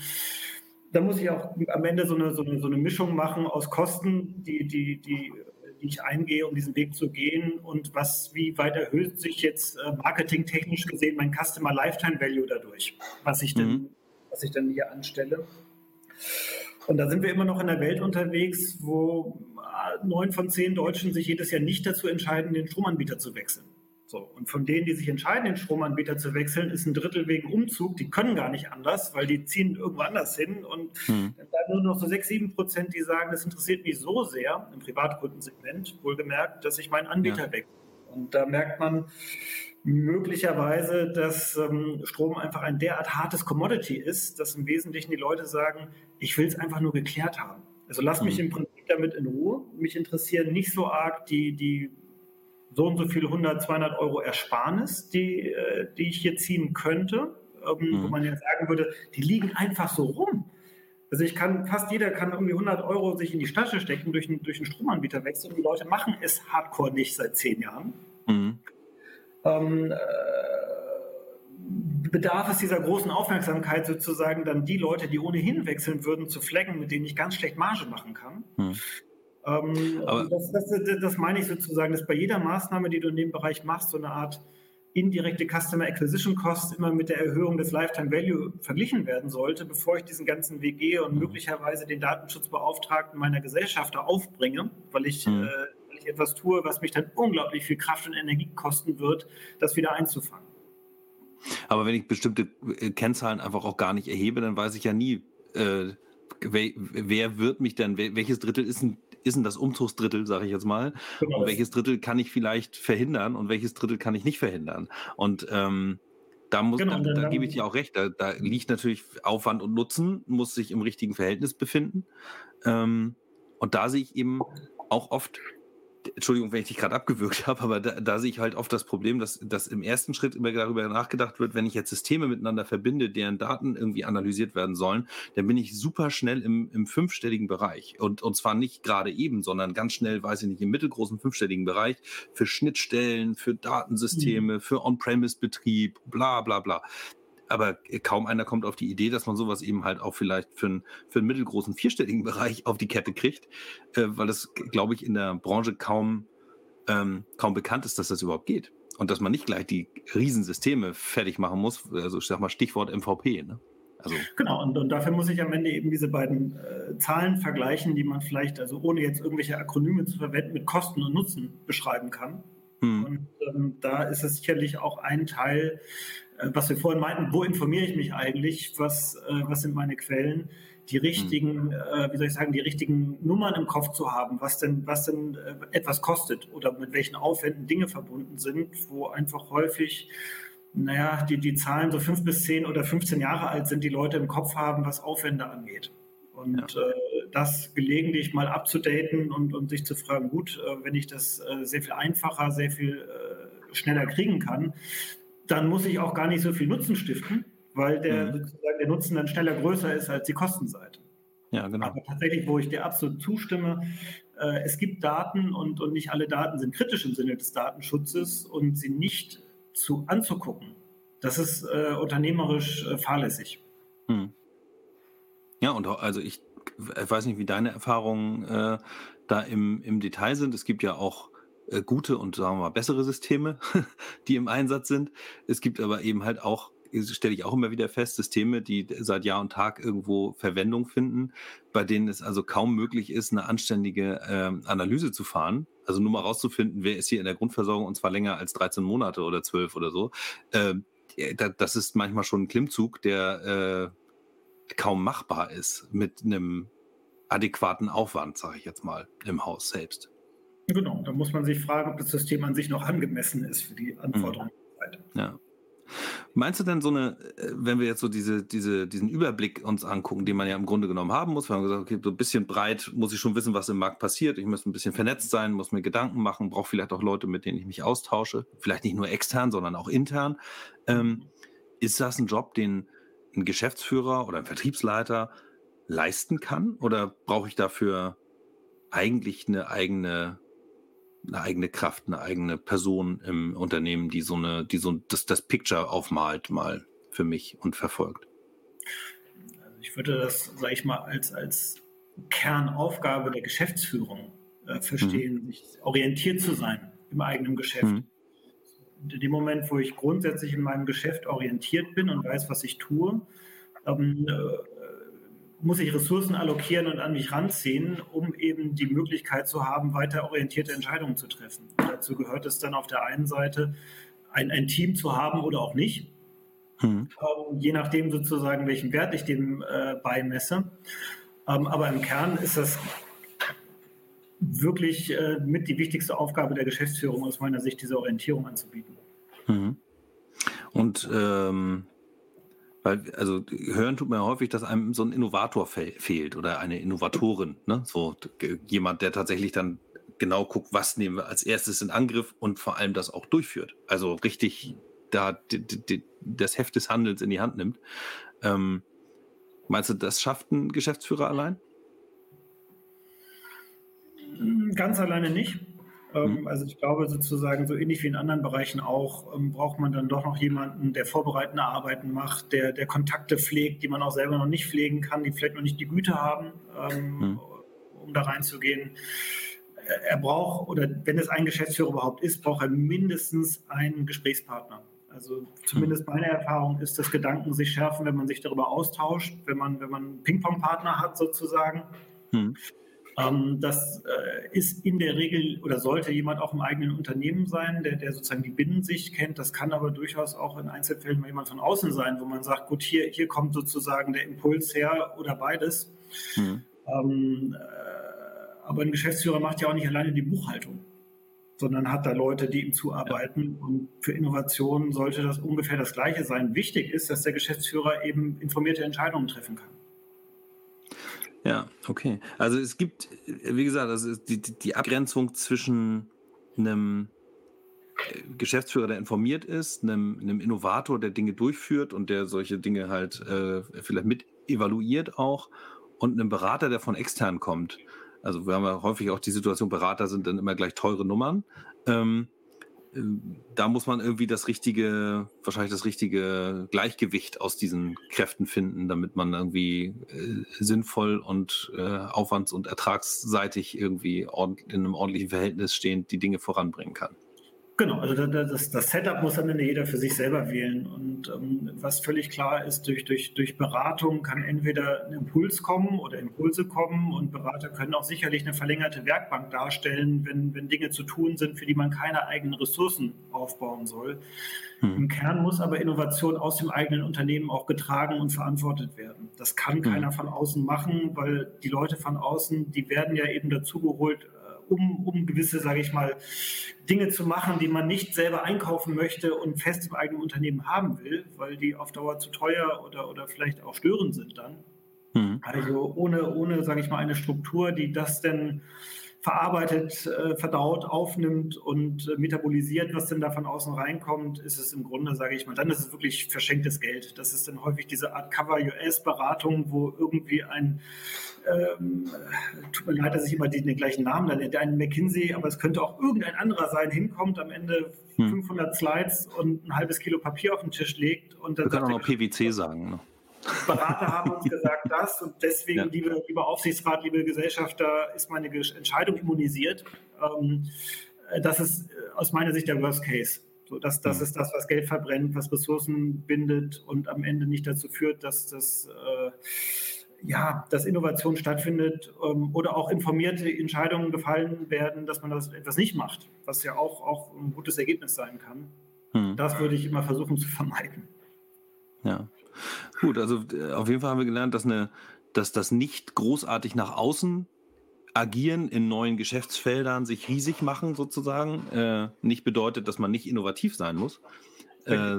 Da muss ich auch am Ende so eine, so eine, so eine Mischung machen aus Kosten, die, die, die, die ich eingehe, um diesen Weg zu gehen und was, wie weit erhöht sich jetzt äh, marketingtechnisch gesehen mein Customer Lifetime Value dadurch, was ich denn, mhm. was ich dann hier anstelle. Und da sind wir immer noch in einer Welt unterwegs, wo äh, neun von zehn Deutschen sich jedes Jahr nicht dazu entscheiden, den Stromanbieter zu wechseln. So, und von denen, die sich entscheiden, den Stromanbieter zu wechseln, ist ein Drittel wegen Umzug. Die können gar nicht anders, weil die ziehen irgendwo anders hin. Und hm. dann bleiben nur noch so sechs, sieben Prozent, die sagen, das interessiert mich so sehr, im Privatkundensegment, wohlgemerkt, dass ich meinen Anbieter ja. wechsle. Und da merkt man möglicherweise, dass ähm, Strom einfach ein derart hartes Commodity ist, dass im Wesentlichen die Leute sagen, ich will es einfach nur geklärt haben. Also lass mich hm. im Prinzip damit in Ruhe. Mich interessieren nicht so arg die, die so und so viele 100, 200 Euro Ersparnis, die, äh, die ich hier ziehen könnte, ähm, mhm. wo man ja sagen würde, die liegen einfach so rum. Also ich kann, fast jeder kann irgendwie 100 Euro sich in die Tasche stecken durch, einen, durch einen Stromanbieter wechseln und die Leute machen es hardcore nicht seit zehn Jahren. Mhm. Ähm, äh, bedarf es dieser großen Aufmerksamkeit sozusagen dann die Leute, die ohnehin wechseln würden, zu flaggen, mit denen ich ganz schlecht Marge machen kann. Mhm. Ähm, das, das, das, meine ich sozusagen, dass bei jeder Maßnahme, die du in dem Bereich machst, so eine Art indirekte Customer Acquisition Cost immer mit der Erhöhung des Lifetime Value verglichen werden sollte, bevor ich diesen ganzen Weg gehe und mhm. möglicherweise den Datenschutzbeauftragten meiner Gesellschaft aufbringe, weil ich, mhm. äh, weil ich etwas tue, was mich dann unglaublich viel Kraft und Energie kosten wird, das wieder einzufangen. Aber wenn ich bestimmte äh, Kennzahlen einfach auch gar nicht erhebe, dann weiß ich ja nie, äh, wer, wer, wird mich denn, welches Drittel ist ein ist denn das Umzugsdrittel, sage ich jetzt mal? Genau. Und welches Drittel kann ich vielleicht verhindern und welches Drittel kann ich nicht verhindern? Und ähm, da, muss, genau, da, da gebe ich dir auch recht. Da, da, liegt natürlich Aufwand und Nutzen, muss sich im richtigen Verhältnis befinden. Ähm, und da sehe ich eben auch oft Entschuldigung, wenn ich dich gerade abgewürgt habe, aber da, da, sehe ich halt oft das Problem, dass, dass im ersten Schritt immer darüber nachgedacht wird, wenn ich jetzt Systeme miteinander verbinde, deren Daten irgendwie analysiert werden sollen, dann bin ich super schnell im, im fünfstelligen Bereich. Und, und zwar nicht gerade eben, sondern ganz schnell, weiß ich nicht, im mittelgroßen fünfstelligen Bereich für Schnittstellen, für Datensysteme, mhm. für On-Premise-Betrieb, bla bla bla aber kaum einer kommt auf die Idee, dass man sowas eben halt auch vielleicht für einen, für einen mittelgroßen vierstelligen Bereich auf die Kette kriegt, äh, weil das, glaube ich, in der Branche kaum, ähm, kaum bekannt ist, dass das überhaupt geht. Und dass man nicht gleich die Riesensysteme fertig machen muss, also ich sag mal Stichwort MVP. Ne? Also genau, und, und, dafür muss ich am Ende eben diese beiden äh, Zahlen vergleichen, die man vielleicht, also ohne jetzt irgendwelche Akronyme zu verwenden, mit Kosten und Nutzen beschreiben kann. Hm. Und ähm, da ist es sicherlich auch ein Teil, äh, was wir vorhin meinten, wo informiere ich mich eigentlich, was, äh, was sind meine Quellen, die richtigen, äh, wie soll ich sagen, die richtigen Nummern im Kopf zu haben, was denn, was denn etwas kostet oder mit welchen Aufwänden Dinge verbunden sind, wo einfach häufig naja, die, die Zahlen so fünf bis zehn oder 15 Jahre alt sind, die Leute im Kopf haben, was Aufwände angeht. Und ja. äh, das gelegentlich mal abzudaten und, und sich zu fragen, gut, äh, wenn ich das äh, sehr viel einfacher, sehr viel schneller kriegen kann, dann muss ich auch gar nicht so viel Nutzen stiften, weil der, mhm. der Nutzen dann schneller größer ist als die Kostenseite. Ja, genau. Aber tatsächlich, wo ich dir absolut zustimme, äh, es gibt Daten und, und nicht alle Daten sind kritisch im Sinne des Datenschutzes und sie nicht zu anzugucken. Das ist äh, unternehmerisch äh, fahrlässig. Hm. Ja, und also ich, ich weiß nicht, wie deine Erfahrungen äh, da im, im Detail sind. Es gibt ja auch äh, gute und sagen wir mal bessere Systeme, die im Einsatz sind. Es gibt aber eben halt auch, stelle ich auch immer wieder fest, Systeme, die seit Jahr und Tag irgendwo Verwendung finden, bei denen es also kaum möglich ist, eine anständige äh, Analyse zu fahren. Also nur mal rauszufinden, wer ist hier in der Grundversorgung und zwar länger als 13 Monate oder 12 oder so. Äh, das ist manchmal schon ein Klimmzug, der äh, kaum machbar ist mit einem adäquaten Aufwand, sage ich jetzt mal, im Haus selbst. Genau, da muss man sich fragen, ob das System an sich noch angemessen ist für die Anforderungen. Mhm. Ja. Meinst du denn so eine, äh, wenn wir jetzt so diese, diese, diesen Überblick uns angucken, den man ja im Grunde genommen haben muss, wir haben gesagt, okay, so ein bisschen breit muss ich schon wissen, was im Markt passiert, ich muss ein bisschen vernetzt sein, muss mir Gedanken machen, brauche vielleicht auch Leute, mit denen ich mich austausche, vielleicht nicht nur extern, sondern auch intern. Ähm, ist das ein Job, den ein Geschäftsführer oder ein Vertriebsleiter leisten kann? Oder brauche ich dafür eigentlich eine eigene eine eigene Kraft, eine eigene Person im Unternehmen, die so eine, die so das, das Picture aufmalt mal für mich und verfolgt. Also ich würde das, sage ich mal, als, als Kernaufgabe der Geschäftsführung äh, verstehen, mhm. sich orientiert zu sein im eigenen Geschäft. Mhm. in dem Moment, wo ich grundsätzlich in meinem Geschäft orientiert bin und weiß, was ich tue, ähm, äh, muss ich Ressourcen allokieren und an mich ranziehen, um eben die Möglichkeit zu haben, weiter orientierte Entscheidungen zu treffen. Und dazu gehört es dann auf der einen Seite, ein, ein Team zu haben oder auch nicht. Mhm. Ähm, je nachdem sozusagen, welchen Wert ich dem äh, beimesse. Ähm, aber im Kern ist das wirklich äh, mit die wichtigste Aufgabe der Geschäftsführung aus meiner Sicht, diese Orientierung anzubieten. Mhm. Und ähm, weil, also hören tut man ja häufig, dass einem so ein Innovator fe fehlt oder eine Innovatorin, ne? So jemand, der tatsächlich dann genau guckt, was nehmen wir als erstes in Angriff und vor allem das auch durchführt. Also richtig da das Heft des Handels in die Hand nimmt. Ähm, meinst du, das schafft ein Geschäftsführer allein? Ganz alleine nicht. Mhm. Also ich glaube sozusagen, so ähnlich wie in anderen Bereichen auch, ähm, braucht man dann doch noch jemanden, der vorbereitende Arbeiten macht, der, der Kontakte pflegt, die man auch selber noch nicht pflegen kann, die vielleicht noch nicht die Güte haben, ähm, mhm. um da reinzugehen. Er braucht, oder wenn es ein Geschäftsführer überhaupt ist, braucht er mindestens einen Gesprächspartner. Also zumindest mhm. meine Erfahrung ist, dass Gedanken sich schärfen, wenn man sich darüber austauscht, wenn man, wenn man einen Ping-Pong-Partner hat sozusagen. Mhm. Ähm, das äh, ist in der Regel oder sollte jemand auch im eigenen Unternehmen sein, der, der sozusagen die Binnensicht kennt. Das kann aber durchaus auch in Einzelfällen mal jemand von außen sein, wo man sagt, gut, hier, hier kommt sozusagen der Impuls her oder beides. Mhm. Ähm, äh, aber ein Geschäftsführer macht ja auch nicht alleine die Buchhaltung, sondern hat da Leute, die ihm zuarbeiten. Und für Innovationen sollte das ungefähr das Gleiche sein. Wichtig ist, dass der Geschäftsführer eben informierte Entscheidungen treffen kann. Ja, okay. Also es gibt, wie gesagt, also die, die Abgrenzung zwischen einem äh, Geschäftsführer, der informiert ist, einem, einem, Innovator, der Dinge durchführt und der solche Dinge halt äh, vielleicht mit evaluiert auch und einem Berater, der von extern kommt. Also wir haben ja häufig auch die Situation, Berater sind dann immer gleich teure Nummern. Ähm, da muss man irgendwie das richtige, wahrscheinlich das richtige Gleichgewicht aus diesen Kräften finden, damit man irgendwie äh, sinnvoll und äh, aufwands- und ertragsseitig irgendwie in einem ordentlichen Verhältnis stehend die Dinge voranbringen kann. Genau, also das, das, Setup muss am Ende jeder für sich selber wählen. Und ähm, was völlig klar ist, durch, durch, durch Beratung kann entweder ein Impuls kommen oder Impulse kommen und Berater können auch sicherlich eine verlängerte Werkbank darstellen, wenn, wenn Dinge zu tun sind, für die man keine eigenen Ressourcen aufbauen soll. Hm. Im Kern muss aber Innovation aus dem eigenen Unternehmen auch getragen und verantwortet werden. Das kann hm. keiner von außen machen, weil die Leute von außen, die werden ja eben dazugeholt, um, um gewisse, sage ich mal, Dinge zu machen, die man nicht selber einkaufen möchte und fest im eigenen Unternehmen haben will, weil die auf Dauer zu teuer oder, oder vielleicht auch störend sind dann. Mhm. Also ohne, ohne, sage ich mal, eine Struktur, die das denn verarbeitet, äh, verdaut, aufnimmt und äh, metabolisiert, was denn da von außen reinkommt, ist es im Grunde, sage ich mal, dann ist es wirklich verschenktes Geld. Das ist dann häufig diese Art Cover-US-Beratung, wo irgendwie ein ähm, tut mir leid, dass ich immer den, den gleichen Namen nenne, ein McKinsey, aber es könnte auch irgendein anderer sein, hinkommt, am Ende hm. 500 Slides und ein halbes Kilo Papier auf den Tisch legt. Und dann Wir können auch noch PwC sagen. Ne? Berater haben uns gesagt das und deswegen, ja. liebe, lieber Aufsichtsrat, liebe Gesellschafter, ist meine Entscheidung immunisiert. Ähm, das ist äh, aus meiner Sicht der Worst Case. So, das, das mhm. ist das, was Geld verbrennt, was Ressourcen bindet und am Ende nicht dazu führt, dass das äh, ja, dass Innovation stattfindet ähm, oder auch informierte Entscheidungen gefallen werden, dass man das etwas nicht macht, was ja auch, auch ein gutes Ergebnis sein kann. Hm. Das würde ich immer versuchen zu vermeiden. Ja, gut, also äh, auf jeden Fall haben wir gelernt, dass, eine, dass das nicht großartig nach außen agieren in neuen Geschäftsfeldern, sich riesig machen sozusagen, äh, nicht bedeutet, dass man nicht innovativ sein muss, äh,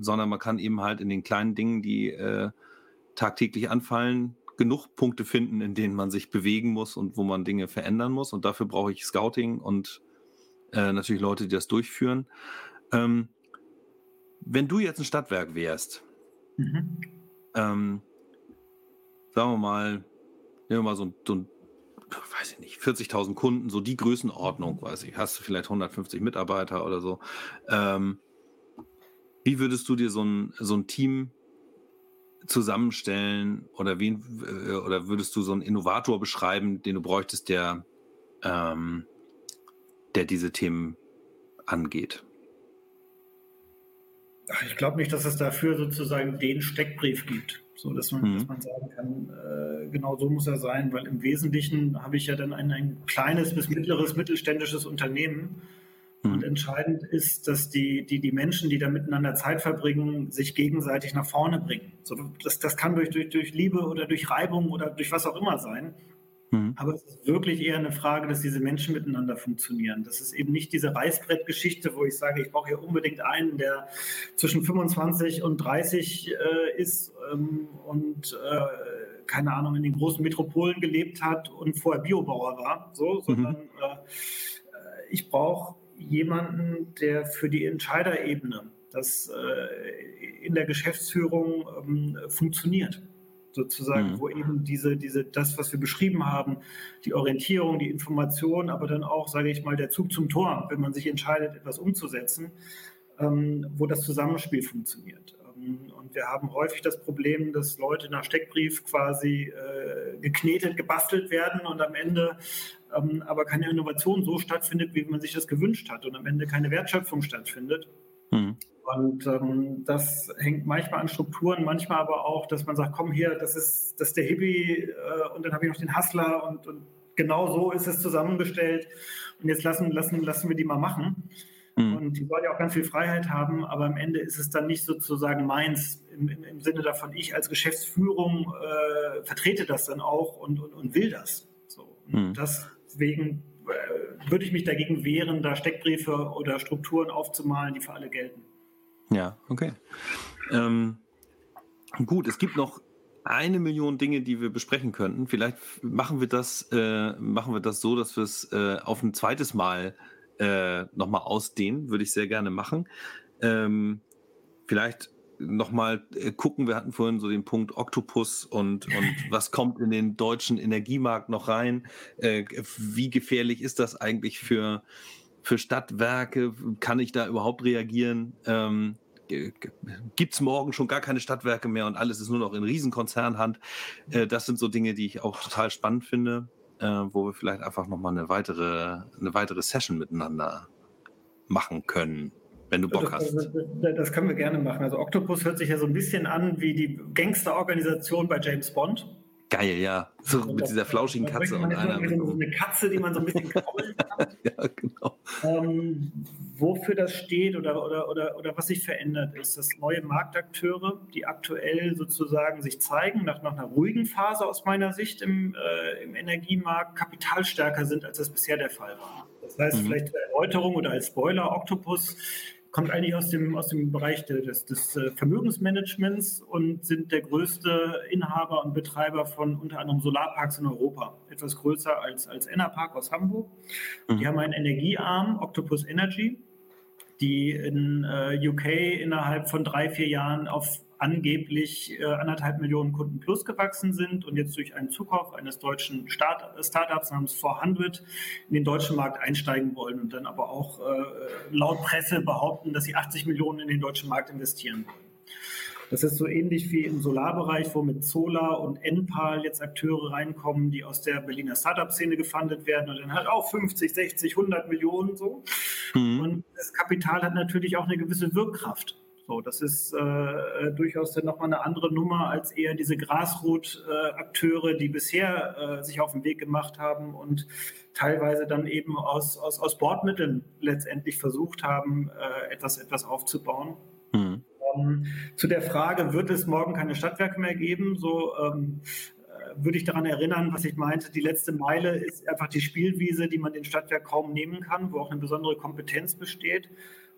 sondern man kann eben halt in den kleinen Dingen, die äh, tagtäglich anfallen, genug Punkte finden, in denen man sich bewegen muss und wo man Dinge verändern muss. Und dafür brauche ich Scouting und äh, natürlich Leute, die das durchführen. Ähm, wenn du jetzt ein Stadtwerk wärst, mhm. ähm, sagen wir mal, nehmen wir mal so, so ein, weiß ich nicht, 40.000 Kunden, so die Größenordnung, weiß ich, hast du vielleicht 150 Mitarbeiter oder so. Ähm, wie würdest du dir so ein, so ein Team zusammenstellen oder wen äh, oder würdest du so einen Innovator beschreiben, den du bräuchtest, der, ähm, der diese Themen angeht? Ich glaube nicht, dass es dafür sozusagen den Steckbrief gibt, so dass man, mhm. dass man sagen kann, äh, genau so muss er sein, weil im Wesentlichen habe ich ja dann ein, ein kleines bis mittleres mittelständisches Unternehmen und mhm. entscheidend ist, dass die, die, die Menschen, die da miteinander Zeit verbringen, sich gegenseitig nach vorne bringen. So, das, das kann durch, durch, durch Liebe oder durch Reibung oder durch was auch immer sein. Mhm. Aber es ist wirklich eher eine Frage, dass diese Menschen miteinander funktionieren. Das ist eben nicht diese Reißbrettgeschichte, wo ich sage, ich brauche hier unbedingt einen, der zwischen 25 und 30 äh, ist ähm, und äh, keine Ahnung, in den großen Metropolen gelebt hat und vorher Biobauer war, so, sondern mhm. äh, ich brauche jemanden, der für die Entscheiderebene, das äh, in der Geschäftsführung ähm, funktioniert sozusagen, mhm. wo eben diese, diese, das, was wir beschrieben haben, die Orientierung, die Information, aber dann auch, sage ich mal, der Zug zum Tor, wenn man sich entscheidet, etwas umzusetzen, ähm, wo das Zusammenspiel funktioniert. Ähm, und wir haben häufig das Problem, dass Leute nach Steckbrief quasi äh, geknetet, gebastelt werden und am Ende ähm, aber keine Innovation so stattfindet, wie man sich das gewünscht hat und am Ende keine Wertschöpfung stattfindet. Mhm. Und ähm, das hängt manchmal an Strukturen, manchmal aber auch, dass man sagt, komm hier, das ist, das ist der Hippie äh, und dann habe ich noch den Hustler und, und, genau so ist es zusammengestellt. Und jetzt lassen, lassen, lassen wir die mal machen. Mhm. Und die wollen ja auch ganz viel Freiheit haben, aber am Ende ist es dann nicht sozusagen meins im, im, im Sinne davon, ich als Geschäftsführung äh, vertrete das dann auch und, und, und will das. So. Mhm. Das Deswegen äh, würde ich mich dagegen wehren, da Steckbriefe oder Strukturen aufzumalen, die für alle gelten. Ja, okay. Ähm, gut, es gibt noch eine Million Dinge, die wir besprechen könnten. Vielleicht machen wir das, äh, machen wir das so, dass wir es äh, auf ein zweites Mal äh, nochmal ausdehnen. Würde ich sehr gerne machen. Ähm, vielleicht nochmal äh, gucken, wir hatten vorhin so den Punkt Oktopus und, und was kommt in den deutschen Energiemarkt noch rein? Äh, wie gefährlich ist das eigentlich für, für Stadtwerke? Kann ich da überhaupt reagieren? Ähm, gibt es morgen schon gar keine Stadtwerke mehr und alles ist nur noch in Riesenkonzernhand. Äh, das sind so Dinge, die ich auch total spannend finde, äh, wo wir vielleicht einfach nochmal eine weitere, eine weitere Session miteinander machen können, wenn du Bock das, hast. Das, das, können wir gerne machen. Also Octopus hört sich ja so ein bisschen an wie die Gangsterorganisation bei James Bond. Geil, ja. So mit das, dieser flauschigen Katze und einer. So eine Katze, die man so ein bisschen kraulen kann. ja, genau. Ähm, wofür das steht oder, oder, oder, oder was sich verändert, ist, dass neue Marktakteure, die aktuell sozusagen sich zeigen, nach, nach einer ruhigen Phase aus meiner Sicht im, äh, im Energiemarkt, kapitalstärker sind, als das bisher der Fall war. Das heißt, mhm. vielleicht zur Erläuterung oder als Spoiler, Octopus kommt eigentlich aus dem, aus dem Bereich des, des äh, Vermögensmanagements und sind der größte Inhaber und Betreiber von unter anderem Solarparks in Europa. Etwas größer als, als Enerpark aus Hamburg. Mhm. Die haben einen Energiearm, Octopus Energy, die in äh, UK innerhalb von drei, vier Jahren auf angeblich äh, anderthalb Millionen Kunden plus gewachsen sind und jetzt durch einen Zukauf eines deutschen Start Startups namens 400 in den deutschen Markt einsteigen wollen und dann aber auch äh, laut Presse behaupten, dass sie 80 Millionen in den deutschen Markt investieren wollen. Das ist so ähnlich wie im Solarbereich, wo mit Solar und Enpal jetzt Akteure reinkommen, die aus der Berliner Startup-Szene gefundet werden und dann halt auch 50, 60, 100 Millionen so. Mhm. Und das Kapital hat natürlich auch eine gewisse Wirkkraft. So, das ist äh, durchaus dann nochmal eine andere Nummer als eher diese Grasroot-Akteure, die bisher äh, sich auf den Weg gemacht haben und teilweise dann eben aus, aus, aus Bordmitteln letztendlich versucht haben, äh, etwas, etwas aufzubauen. Mhm. Ähm, zu der Frage, wird es morgen keine Stadtwerke mehr geben? So ähm, äh, würde ich daran erinnern, was ich meinte, die letzte Meile ist einfach die Spielwiese, die man den Stadtwerk kaum nehmen kann, wo auch eine besondere Kompetenz besteht.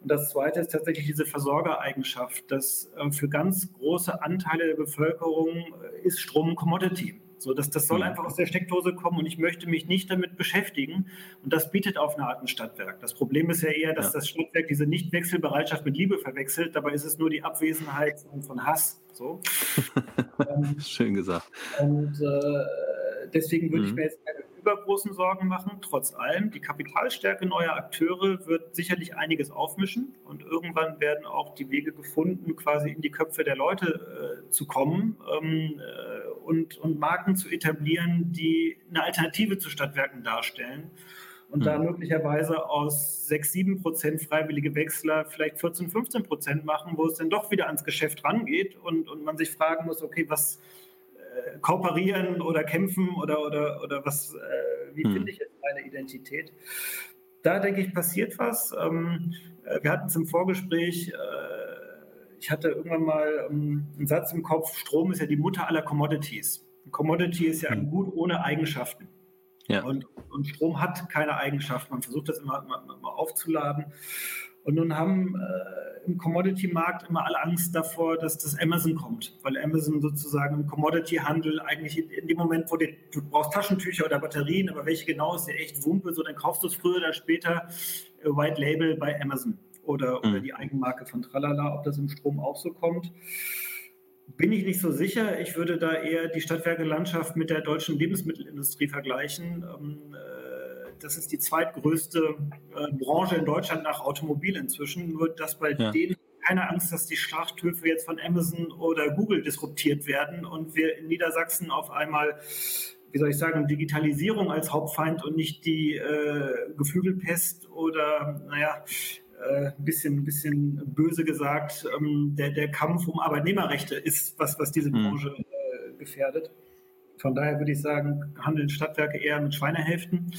Und das Zweite ist tatsächlich diese Versorgereigenschaft, dass äh, für ganz große Anteile der Bevölkerung äh, ist Strom Commodity. So, dass das soll mhm. einfach aus der Steckdose kommen und ich möchte mich nicht damit beschäftigen. Und das bietet auf eine Art ein Stadtwerk. Das Problem ist ja eher, dass ja. das Stadtwerk diese Nichtwechselbereitschaft mit Liebe verwechselt. Dabei ist es nur die Abwesenheit von Hass. So. Ähm, Schön gesagt. Und äh, deswegen würde mhm. ich mir jetzt keine übergroßen Sorgen machen. Trotz allem, die Kapitalstärke neuer Akteure wird sicherlich einiges aufmischen und irgendwann werden auch die Wege gefunden, quasi in die Köpfe der Leute äh, zu kommen ähm, äh, und, und Marken zu etablieren, die eine Alternative zu Stadtwerken darstellen und da möglicherweise aus 6, 7 Prozent freiwillige Wechsler vielleicht 14, 15 Prozent machen, wo es dann doch wieder ans Geschäft rangeht und, und man sich fragen muss, okay, was, kooperieren oder kämpfen oder, oder, oder was, äh, wie hm. finde ich jetzt meine Identität? Da denke ich, passiert was. Ähm, äh, wir hatten es im Vorgespräch, äh, ich hatte irgendwann mal ähm, einen Satz im Kopf, Strom ist ja die Mutter aller Commodities. Ein Commodity ist ja ein hm. Gut ohne Eigenschaften. Ja. Und, und, Strom hat keine Eigenschaften. Man versucht das immer, immer, immer aufzuladen. Und nun haben äh, im Commodity-Markt immer alle Angst davor, dass das Amazon kommt, weil Amazon sozusagen im Commodity-Handel eigentlich in, in, dem Moment, wo die, du brauchst Taschentücher oder Batterien, aber welche genau ist ja echt Wumpe, so dann kaufst du es früher oder später äh, White Label bei Amazon oder, mhm. oder die Eigenmarke von Tralala, ob das im Strom auch so kommt. Bin ich nicht so sicher. Ich würde da eher die Stadtwerke-Landschaft mit der deutschen Lebensmittelindustrie vergleichen. Ähm, äh, das ist die zweitgrößte äh, Branche in Deutschland nach Automobil inzwischen. Nur, dass bei ja. denen keine Angst, dass die Schlachthöfe jetzt von Amazon oder Google disruptiert werden und wir in Niedersachsen auf einmal, wie soll ich sagen, Digitalisierung als Hauptfeind und nicht die äh, Geflügelpest oder, naja, ein äh, bisschen, bisschen böse gesagt, ähm, der, der Kampf um Arbeitnehmerrechte ist was, was diese hm. Branche äh, gefährdet. Von daher würde ich sagen, handeln Stadtwerke eher mit Schweinehälften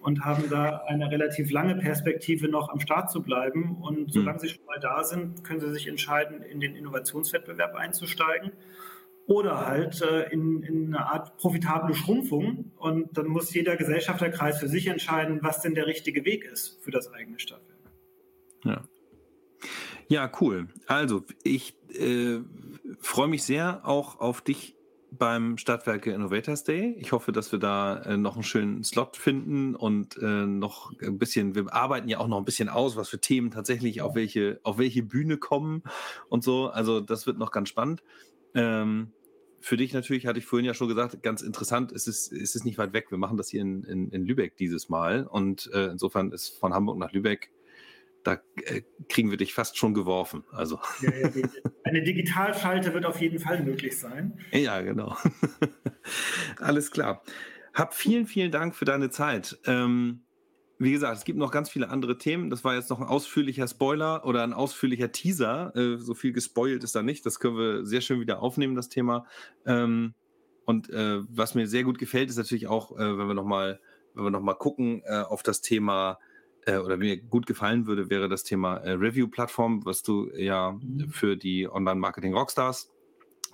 und haben da eine relativ lange Perspektive noch am Start zu bleiben. Und hm. solange sie schon mal da sind, können sie sich entscheiden, in den Innovationswettbewerb einzusteigen oder halt äh, in, in eine Art profitable Schrumpfung. Und dann muss jeder Gesellschafterkreis für sich entscheiden, was denn der richtige Weg ist für das eigene Stadtwerk. Ja. Ja, cool. Also, ich äh, freue mich sehr auch auf dich beim Stadtwerke Innovators Day. Ich hoffe, dass wir da äh, noch einen schönen Slot finden und äh, noch ein bisschen, wir arbeiten ja auch noch ein bisschen aus, was für Themen tatsächlich auf welche, auf welche Bühne kommen und so. Also das wird noch ganz spannend. Ähm, für dich natürlich, hatte ich vorhin ja schon gesagt, ganz interessant, es ist, es ist nicht weit weg. Wir machen das hier in, in, in Lübeck dieses Mal und äh, insofern ist von Hamburg nach Lübeck da äh, kriegen wir dich fast schon geworfen. Also. Ja, ja, eine Digitalschalte wird auf jeden Fall möglich sein. Ja, genau. Alles klar. Hab vielen, vielen Dank für deine Zeit. Ähm, wie gesagt, es gibt noch ganz viele andere Themen. Das war jetzt noch ein ausführlicher Spoiler oder ein ausführlicher Teaser. Äh, so viel gespoilt ist da nicht. Das können wir sehr schön wieder aufnehmen, das Thema. Ähm, und äh, was mir sehr gut gefällt, ist natürlich auch, äh, wenn wir nochmal, wenn noch mal gucken äh, auf das Thema äh, oder mir gut gefallen würde, wäre das Thema äh, Review-Plattform, was du ja mhm. für die Online-Marketing-Rockstars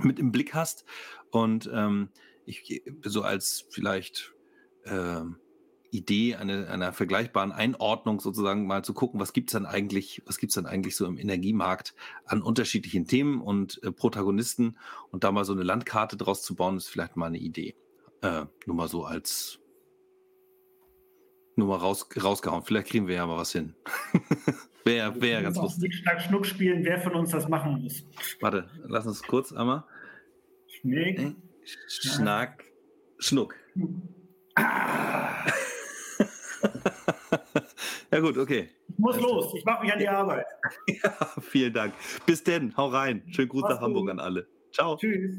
mit im Blick hast. Und ähm, ich so als vielleicht äh, Idee einer, einer vergleichbaren Einordnung sozusagen mal zu gucken, was gibt's dann eigentlich, was gibt's dann eigentlich so im Energiemarkt an unterschiedlichen Themen und äh, Protagonisten und da mal so eine Landkarte draus zu bauen, ist vielleicht mal eine Idee. Äh, nur mal so als nur mal raus, rausgehauen. Vielleicht kriegen wir ja mal was hin. Wäre wär ganz lustig. Schnack, Schnuck spielen, wer von uns das machen muss. Warte, lass uns kurz einmal. Schnick. Äh, Schnack, Schnuck. Ah. ja gut, okay. Ich muss los, ich mache mich an die Arbeit. ja, vielen Dank. Bis denn, hau rein. Schönen Gruß Mach's nach Hamburg gut. an alle. Ciao. Tschüss.